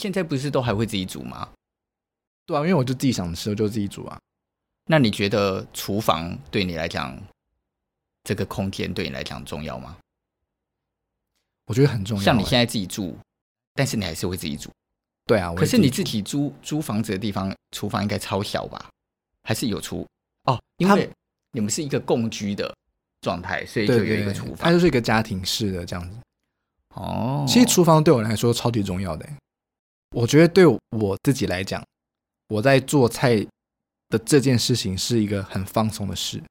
现在不是都还会自己煮吗？对啊，因为我就自己想吃，我就自己煮啊。那你觉得厨房对你来讲，这个空间对你来讲重要吗？我觉得很重要。像你现在自己住，但是你还是会自己煮。对啊，可是你自己租租房子的地方，厨房应该超小吧？还是有厨？哦，因为你们是一个共居的状态，所以就有一个厨房。它就是一个家庭式的这样子。哦，其实厨房对我来说超级重要的。我觉得对我自己来讲，我在做菜的这件事情是一个很放松的事，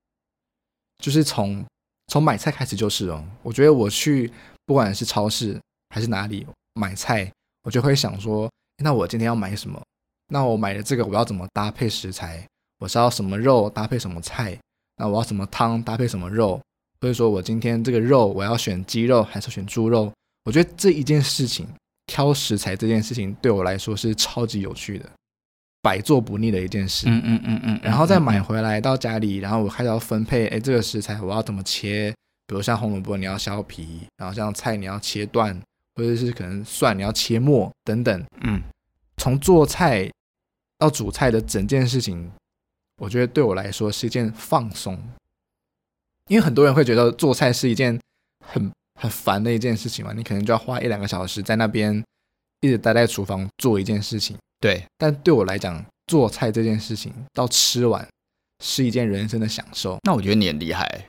就是从从买菜开始就是哦。我觉得我去不管是超市还是哪里买菜，我就会想说，那我今天要买什么？那我买的这个我要怎么搭配食材？我是要什么肉搭配什么菜？那我要什么汤搭配什么肉？或者说我今天这个肉我要选鸡肉还是选猪肉？我觉得这一件事情，挑食材这件事情对我来说是超级有趣的，百做不腻的一件事。嗯嗯嗯嗯。然后再买回来到家里，然后我开始要分配，哎，这个食材我要怎么切？比如像红萝卜你要削皮，然后像菜你要切断，或者是可能蒜你要切末等等。嗯。从做菜到煮菜的整件事情，我觉得对我来说是一件放松，因为很多人会觉得做菜是一件很。很烦的一件事情嘛，你可能就要花一两个小时在那边一直待在厨房做一件事情。对，但对我来讲，做菜这件事情到吃完是一件人生的享受。那我觉得你很厉害，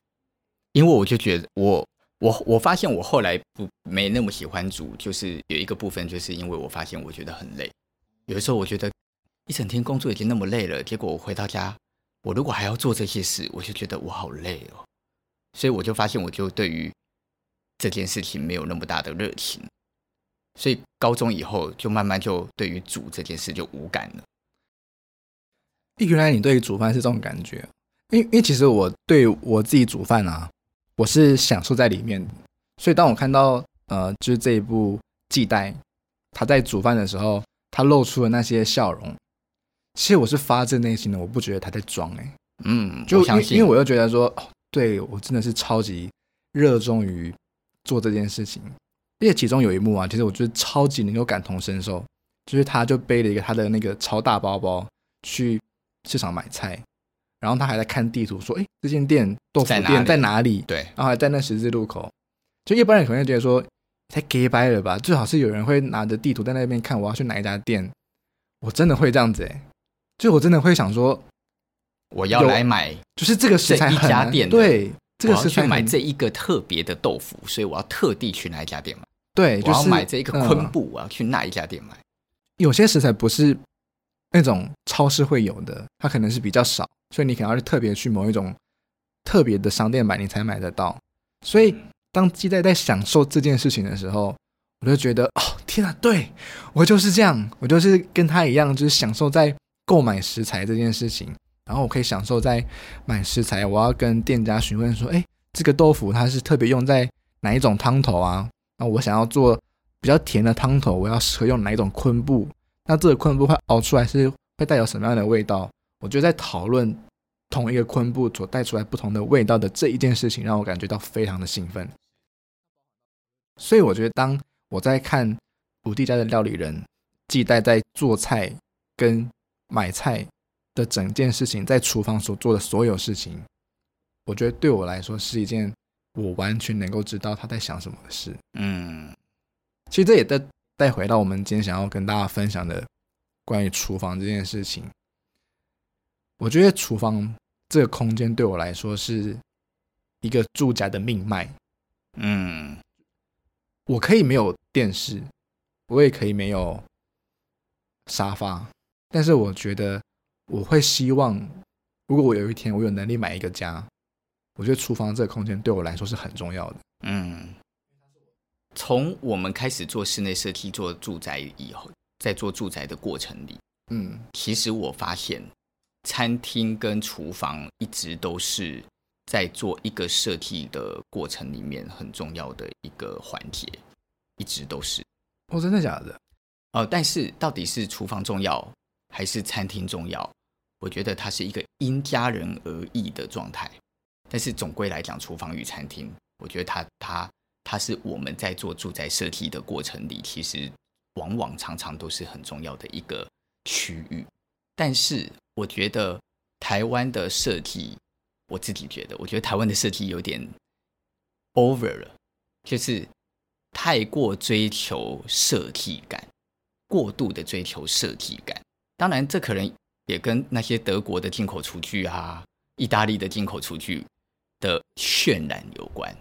因为我就觉得我我我发现我后来不没那么喜欢煮，就是有一个部分，就是因为我发现我觉得很累。有的时候我觉得一整天工作已经那么累了，结果我回到家，我如果还要做这些事，我就觉得我好累哦。所以我就发现，我就对于这件事情没有那么大的热情，所以高中以后就慢慢就对于煮这件事就无感了。原来你对于煮饭是这种感觉，因为因为其实我对我自己煮饭啊，我是享受在里面的。所以当我看到呃，就是这一部季代他在煮饭的时候，他露出的那些笑容，其实我是发自内心的，我不觉得他在装哎、欸，嗯，就因为因为我又觉得说，哦，对我真的是超级热衷于。做这件事情，而且其中有一幕啊，其实我觉得超级能够感同身受，就是他就背了一个他的那个超大包包去市场买菜，然后他还在看地图说：“哎，这间店豆腐店在哪里？”对，然后还在那十字路口。就一般人可能会觉得说太假掰了吧，最好是有人会拿着地图在那边看我要去哪一家店。我真的会这样子哎，就我真的会想说我要来买，就是这个食材一家店对。这个是去买这一个特别的豆腐，所以我要特地去那一家店买。对，就是我要买这一个昆布，我要去那一家店买。有些食材不是那种超市会有的，它可能是比较少，所以你可能要特别去某一种特别的商店买，你才买得到。所以当鸡代在享受这件事情的时候，我就觉得哦，天啊，对，我就是这样，我就是跟他一样，就是享受在购买食材这件事情。然后我可以享受在买食材，我要跟店家询问说：“哎，这个豆腐它是特别用在哪一种汤头啊？那我想要做比较甜的汤头，我要适合用哪一种昆布？那这个昆布会熬出来是会带有什么样的味道？我觉得在讨论同一个昆布所带出来不同的味道的这一件事情，让我感觉到非常的兴奋。所以我觉得，当我在看五弟家的料理人季代在做菜跟买菜。”的整件事情，在厨房所做的所有事情，我觉得对我来说是一件我完全能够知道他在想什么的事。嗯，其实这也带带回到我们今天想要跟大家分享的关于厨房这件事情。我觉得厨房这个空间对我来说是一个住家的命脉。嗯，我可以没有电视，我也可以没有沙发，但是我觉得。我会希望，如果我有一天我有能力买一个家，我觉得厨房这个空间对我来说是很重要的。嗯，从我们开始做室内设计、做住宅以后，在做住宅的过程里，嗯，其实我发现，餐厅跟厨房一直都是在做一个设计的过程里面很重要的一个环节，一直都是。哦，真的假的？哦，但是到底是厨房重要还是餐厅重要？我觉得它是一个因家人而异的状态，但是总归来讲，厨房与餐厅，我觉得它它它是我们在做住宅设计的过程里，其实往往常常都是很重要的一个区域。但是我觉得台湾的设计，我自己觉得，我觉得台湾的设计有点 over 了，就是太过追求设计感，过度的追求设计感。当然，这可能也跟那些德国的进口厨具啊、意大利的进口厨具的渲染有关。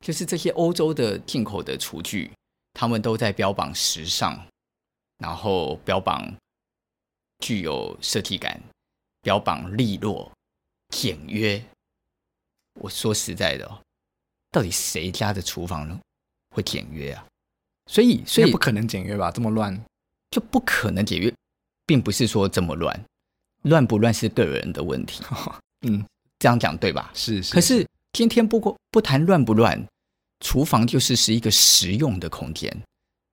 就是这些欧洲的进口的厨具，他们都在标榜时尚，然后标榜具有设计感，标榜利落、简约。我说实在的，到底谁家的厨房呢会简约啊？所以，所以不可能简约吧？这么乱，就不可能简约，并不是说这么乱，乱不乱是个人的问题。嗯，这样讲对吧？是，是。可是今天不过不谈乱不乱。厨房就是是一个实用的空间，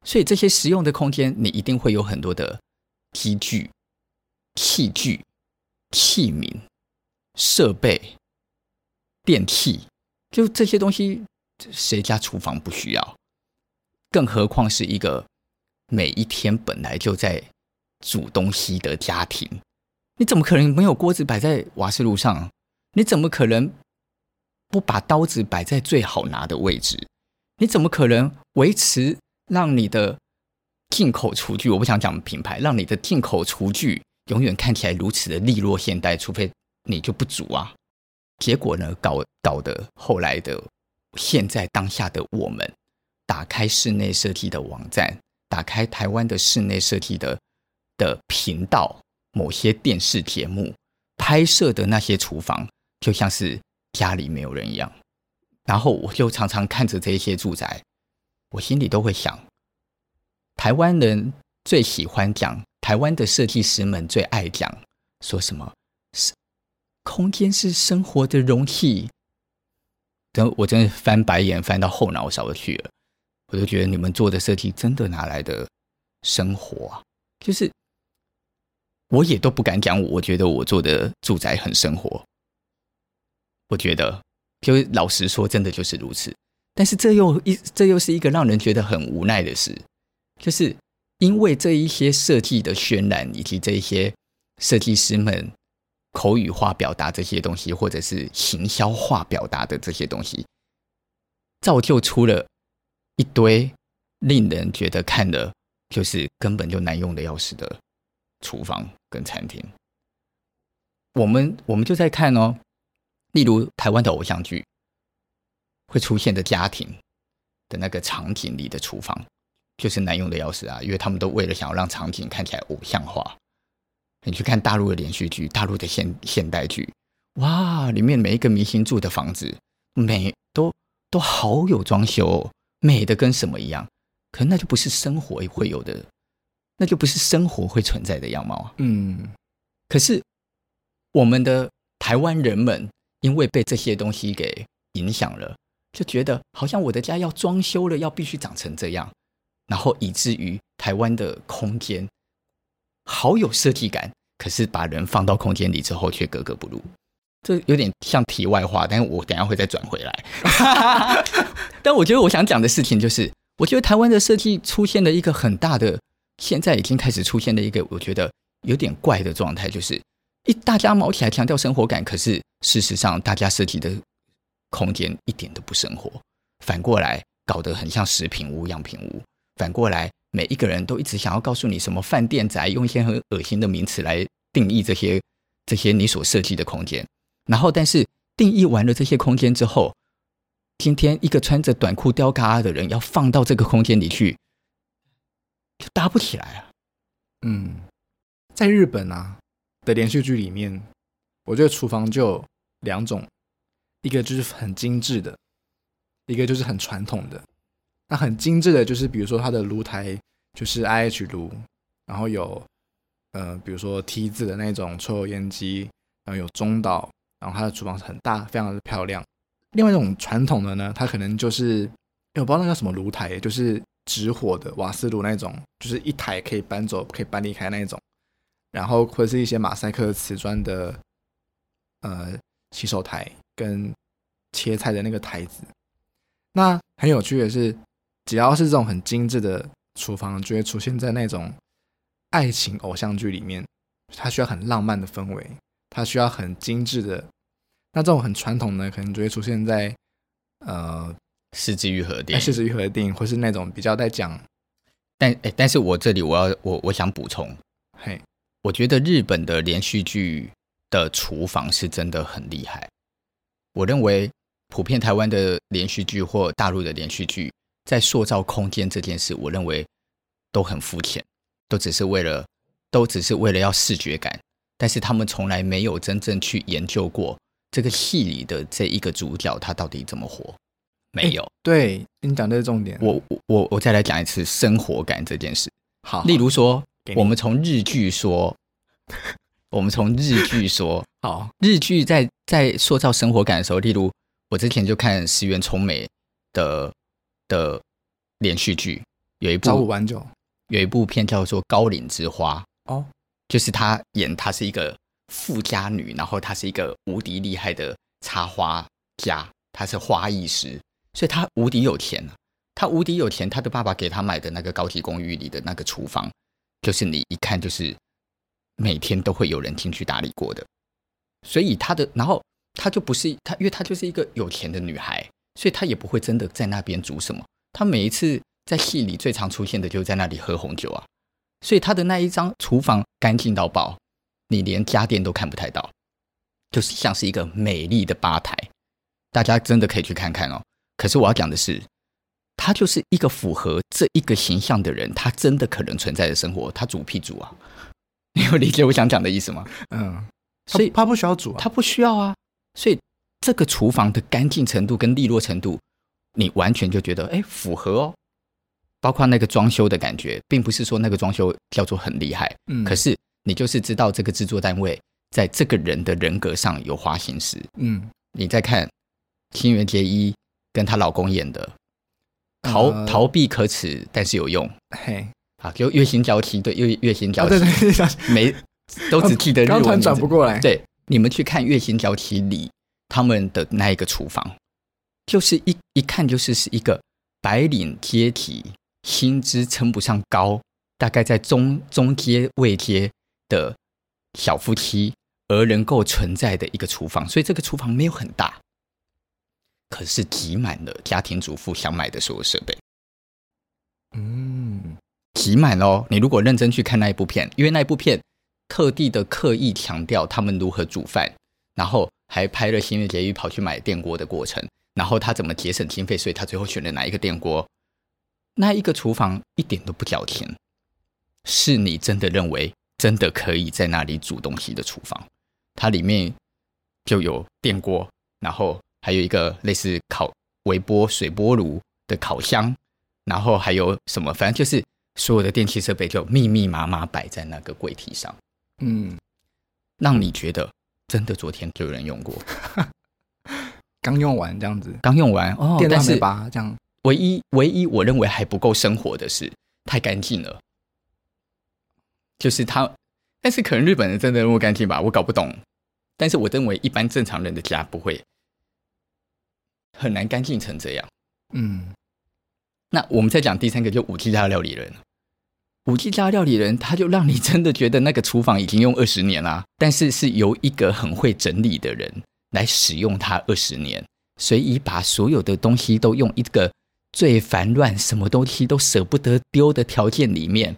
所以这些实用的空间，你一定会有很多的机具、器具、器皿、设备、电器，就这些东西，谁家厨房不需要？更何况是一个每一天本来就在煮东西的家庭，你怎么可能没有锅子摆在瓦斯炉上？你怎么可能？不把刀子摆在最好拿的位置，你怎么可能维持让你的进口厨具？我不想讲品牌，让你的进口厨具永远看起来如此的利落现代，除非你就不煮啊。结果呢，搞搞得后来的现在当下的我们，打开室内设计的网站，打开台湾的室内设计的的频道，某些电视节目拍摄的那些厨房，就像是。家里没有人一样，然后我就常常看着这些住宅，我心里都会想：台湾人最喜欢讲，台湾的设计师们最爱讲，说什么是空间是生活的容器。等我真的翻白眼翻到后脑勺去了，我就觉得你们做的设计真的哪来的生活啊？就是我也都不敢讲，我觉得我做的住宅很生活。我觉得，就老实说，真的就是如此。但是这又一，这又是一个让人觉得很无奈的事，就是因为这一些设计的渲染，以及这一些设计师们口语化表达这些东西，或者是行销化表达的这些东西，造就出了一堆令人觉得看的，就是根本就难用的要死的厨房跟餐厅。我们我们就在看哦。例如台湾的偶像剧会出现的家庭的那个场景里的厨房，就是难用的要死啊！因为他们都为了想要让场景看起来偶像化。你去看大陆的连续剧、大陆的现现代剧，哇，里面每一个明星住的房子，美都都好有装修，美的跟什么一样。可那就不是生活会有的，那就不是生活会存在的样貌啊。嗯，可是我们的台湾人们。因为被这些东西给影响了，就觉得好像我的家要装修了，要必须长成这样，然后以至于台湾的空间好有设计感，可是把人放到空间里之后却格格不入。这有点像题外话，但是我等一下会再转回来。但我觉得我想讲的事情就是，我觉得台湾的设计出现了一个很大的，现在已经开始出现了一个我觉得有点怪的状态，就是。一大家毛起来强调生活感，可是事实上大家设计的空间一点都不生活，反过来搞得很像食品屋、样品屋。反过来，每一个人都一直想要告诉你什么饭店宅，用一些很恶心的名词来定义这些这些你所设计的空间。然后，但是定义完了这些空间之后，今天一个穿着短裤吊嘎的人要放到这个空间里去，就搭不起来啊。嗯，在日本啊。的连续剧里面，我觉得厨房就两种，一个就是很精致的，一个就是很传统的。那很精致的，就是比如说它的炉台就是 IH 炉，然后有呃，比如说 T 字的那种抽油烟机，然后有中岛，然后它的厨房是很大，非常的漂亮。另外一种传统的呢，它可能就是，我不知道那叫什么炉台，就是直火的瓦斯炉那种，就是一台可以搬走、可以搬离开那一种。然后或者是一些马赛克瓷砖的，呃，洗手台跟切菜的那个台子。那很有趣的是，只要是这种很精致的厨房就会出现在那种爱情偶像剧里面，它需要很浪漫的氛围，它需要很精致的。那这种很传统的，可能就会出现在呃是枝裕和的电影，是枝裕和的电影，或是那种比较在讲。但哎，但是我这里我要我我想补充，嘿，我觉得日本的连续剧的厨房是真的很厉害。我认为普遍台湾的连续剧或大陆的连续剧，在塑造空间这件事，我认为都很肤浅，都只是为了都只是为了要视觉感，但是他们从来没有真正去研究过。这个戏里的这一个主角，他到底怎么活？没有。对，你讲的是重点。我我我再来讲一次生活感这件事。好，例如说，我们从日剧说，我们从日剧说，好，日剧在在塑造生活感的时候，例如我之前就看石原聪美的的连续剧，有一部朝五晚九，有一部片叫做《高岭之花》哦，就是他演他是一个。富家女，然后她是一个无敌厉害的插花家，她是花艺师，所以她无敌有钱。她无敌有钱，她的爸爸给她买的那个高级公寓里的那个厨房，就是你一看就是每天都会有人进去打理过的。所以她的，然后她就不是她，因为她就是一个有钱的女孩，所以她也不会真的在那边煮什么。她每一次在戏里最常出现的就是在那里喝红酒啊，所以她的那一张厨房干净到爆。你连家电都看不太到，就是像是一个美丽的吧台，大家真的可以去看看哦。可是我要讲的是，他就是一个符合这一个形象的人，他真的可能存在的生活，他煮屁煮啊？你有理解我想讲的意思吗？嗯，所以他不需要煮啊，他不需要啊。所以这个厨房的干净程度跟利落程度，你完全就觉得哎符合哦。包括那个装修的感觉，并不是说那个装修叫做很厉害，嗯，可是。你就是知道这个制作单位在这个人的人格上有花心思。嗯，你再看新垣结衣跟她老公演的。逃，逃、呃、逃避可耻，但是有用。嘿，啊，就月薪娇妻，对，月月薪娇妻，哦、对对对，没都只记得日文，刚转不过来。对，你们去看月薪娇妻里他们的那一个厨房，就是一一看就是是一个白领阶级，薪资称不上高，大概在中中阶位阶。的小夫妻而能够存在的一个厨房，所以这个厨房没有很大，可是挤满了家庭主妇想买的所有设备。嗯，挤满喽。你如果认真去看那一部片，因为那一部片特地的刻意强调他们如何煮饭，然后还拍了新月结衣跑去买电锅的过程，然后他怎么节省经费，所以他最后选了哪一个电锅。那一个厨房一点都不矫情，是你真的认为？真的可以在那里煮东西的厨房，它里面就有电锅，然后还有一个类似烤微波水波炉的烤箱，然后还有什么，反正就是所有的电器设备就密密麻麻摆在那个柜体上，嗯，让你觉得真的昨天就有人用过，刚用完这样子，刚用完哦，电没拔这样，唯一唯一我认为还不够生活的是太干净了。就是他，但是可能日本人真的那么干净吧？我搞不懂。但是我认为一般正常人的家不会很难干净成这样。嗯，那我们再讲第三个，就五 G 家料理人。五 G 家料理人，他就让你真的觉得那个厨房已经用二十年啦，但是是由一个很会整理的人来使用它二十年，所以把所有的东西都用一个最烦乱、什么东西都舍不得丢的条件里面。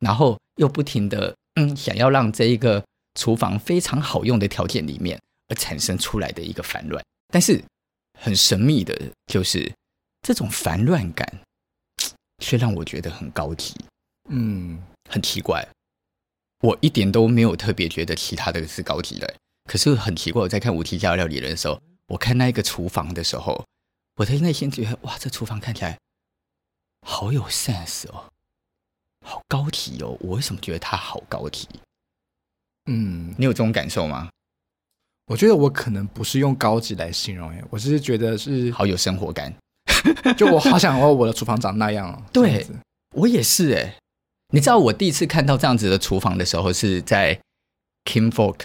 然后又不停的嗯，想要让这一个厨房非常好用的条件里面而产生出来的一个烦乱，但是很神秘的就是这种烦乱感，却让我觉得很高级，嗯，很奇怪，我一点都没有特别觉得其他的是高级的，可是很奇怪，我在看《无题家料理人》的时候，我看那一个厨房的时候，我的内心觉得哇，这厨房看起来好有 sense 哦。好高级哦！我为什么觉得它好高级？嗯，你有这种感受吗？我觉得我可能不是用高级来形容，哎，我是觉得是好有生活感。就我好想哦我的厨房长那样哦。对，我也是哎。你知道我第一次看到这样子的厨房的时候，是在 Kim Folk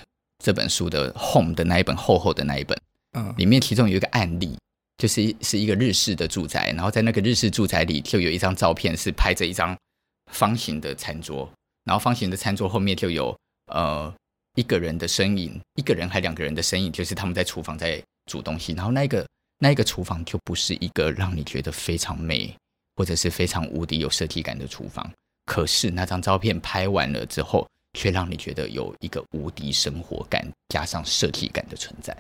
这本书的 Home 的那一本厚厚的那一本，嗯，里面其中有一个案例，就是是一个日式的住宅，然后在那个日式住宅里就有一张照片，是拍着一张。方形的餐桌，然后方形的餐桌后面就有呃一个人的身影，一个人还两个人的身影，就是他们在厨房在煮东西。然后那个那一个厨房就不是一个让你觉得非常美或者是非常无敌有设计感的厨房，可是那张照片拍完了之后，却让你觉得有一个无敌生活感加上设计感的存在。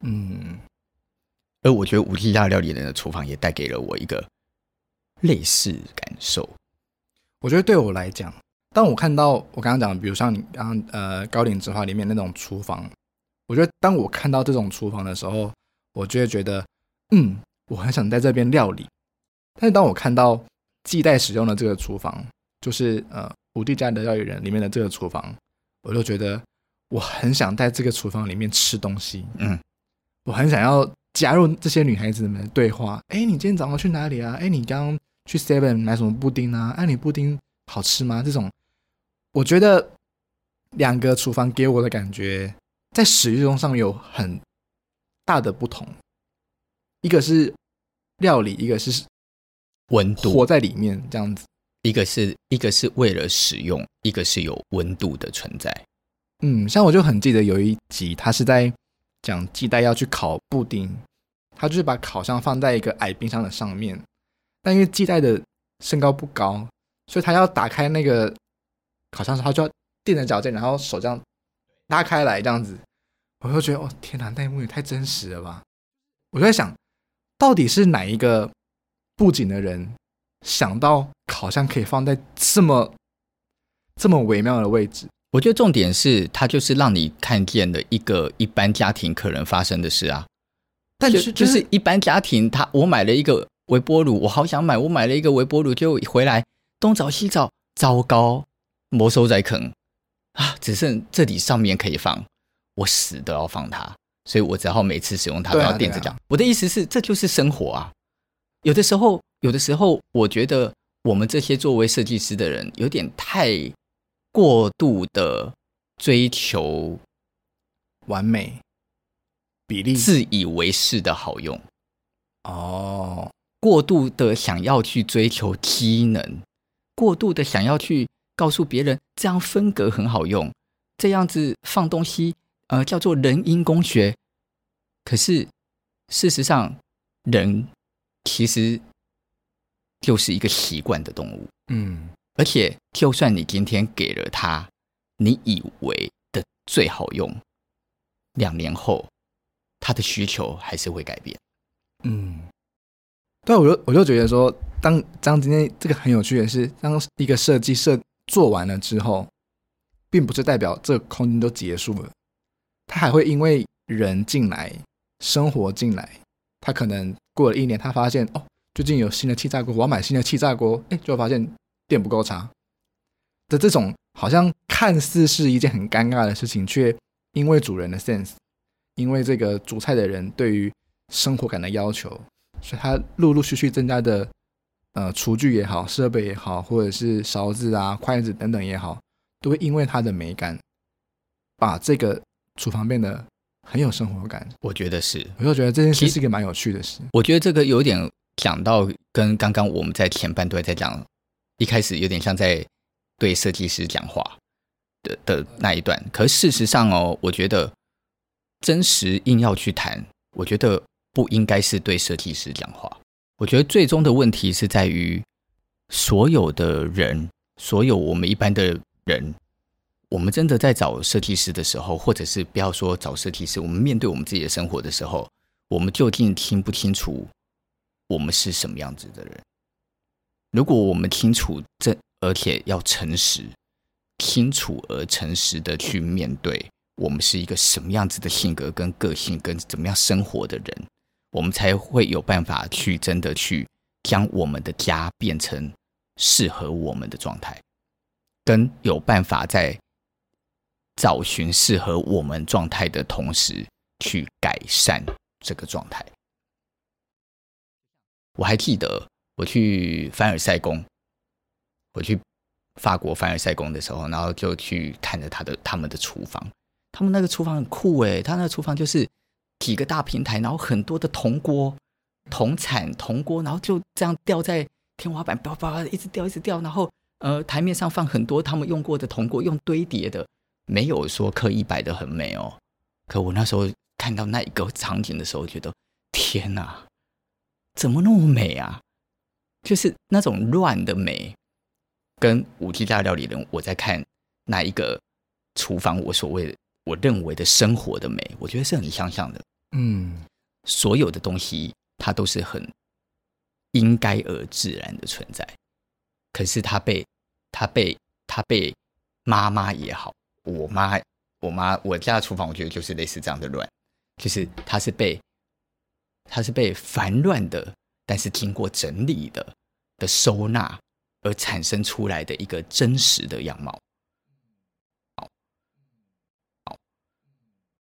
嗯，而我觉得五 T 大料理人的厨房也带给了我一个类似感受。我觉得对我来讲，当我看到我刚刚讲的，比如像你刚刚呃《高岭之花》里面那种厨房，我觉得当我看到这种厨房的时候，我就会觉得，嗯，我很想在这边料理。但是当我看到季代使用的这个厨房，就是呃五帝家的料理人里面的这个厨房，我就觉得我很想在这个厨房里面吃东西。嗯，我很想要加入这些女孩子们的对话。哎，你今天早上去哪里啊？哎，你刚刚。去 Seven 买什么布丁啊？哎、啊，你布丁好吃吗？这种，我觉得两个厨房给我的感觉在使用上有很大的不同。一个是料理，一个是温度，活在里面这样子。一个是一个是为了使用，一个是有温度的存在。嗯，像我就很记得有一集，他是在讲季带要去烤布丁，他就是把烤箱放在一个矮冰箱的上面。但因为季带的身高不高，所以他要打开那个烤箱时，他就要垫着脚尖，然后手这样拉开来，这样子，我就觉得哦，天哪，那一幕也太真实了吧！我就在想，到底是哪一个布景的人想到烤箱可以放在这么这么微妙的位置？我觉得重点是，它就是让你看见了一个一般家庭可能发生的事啊。但是就，就是一般家庭，他我买了一个。微波炉，我好想买。我买了一个微波炉，就回来东找西找，糟糕，没收在坑啊！只剩这里上面可以放，我死都要放它，所以我只好每次使用它都要垫着讲。我的意思是，这就是生活啊。有的时候，有的时候，我觉得我们这些作为设计师的人，有点太过度的追求完美比例，自以为是的好用哦。过度的想要去追求机能，过度的想要去告诉别人这样分隔很好用，这样子放东西，呃，叫做人因工学。可是事实上，人其实就是一个习惯的动物。嗯，而且就算你今天给了他你以为的最好用，两年后他的需求还是会改变。嗯。对，我就我就觉得说，当当今天这个很有趣的是，当一个设计设做完了之后，并不是代表这个空间都结束了，他还会因为人进来，生活进来，他可能过了一年，他发现哦，最近有新的气炸锅，我要买新的气炸锅，哎，就发现电不够插的这种，好像看似是一件很尴尬的事情，却因为主人的 sense，因为这个煮菜的人对于生活感的要求。所以它陆陆续续增加的，呃，厨具也好，设备也好，或者是勺子啊、筷子等等也好，都会因为它的美感，把这个厨房变得很有生活感。我觉得是，我就觉得这件事是一个蛮有趣的事。我觉得这个有点讲到跟刚刚我们在前半段在讲，一开始有点像在对设计师讲话的的那一段。可是事实上哦，我觉得真实硬要去谈，我觉得。不应该是对设计师讲话。我觉得最终的问题是在于，所有的人，所有我们一般的人，我们真的在找设计师的时候，或者是不要说找设计师，我们面对我们自己的生活的时候，我们究竟清不清楚我们是什么样子的人？如果我们清楚这，而且要诚实、清楚而诚实的去面对，我们是一个什么样子的性格跟个性，跟怎么样生活的人。我们才会有办法去真的去将我们的家变成适合我们的状态，跟有办法在找寻适合我们状态的同时去改善这个状态。我还记得我去凡尔赛宫，我去法国凡尔赛宫的时候，然后就去看着他的他们的厨房，他们那个厨房很酷诶，他那个厨房就是。几个大平台，然后很多的铜锅、铜铲、铜锅，然后就这样吊在天花板，叭叭叭一直吊，一直吊，然后呃，台面上放很多他们用过的铜锅，用堆叠的，没有说刻意摆得很美哦。可我那时候看到那一个场景的时候，觉得天哪，怎么那么美啊？就是那种乱的美，跟五 G 大料理人我在看那一个厨房，我所谓的我认为的生活的美，我觉得是很相像的。嗯，所有的东西它都是很应该而自然的存在，可是它被它被它被妈妈也好，我妈我妈我家的厨房，我觉得就是类似这样的乱，就是它是被它是被烦乱的，但是经过整理的的收纳而产生出来的一个真实的样貌。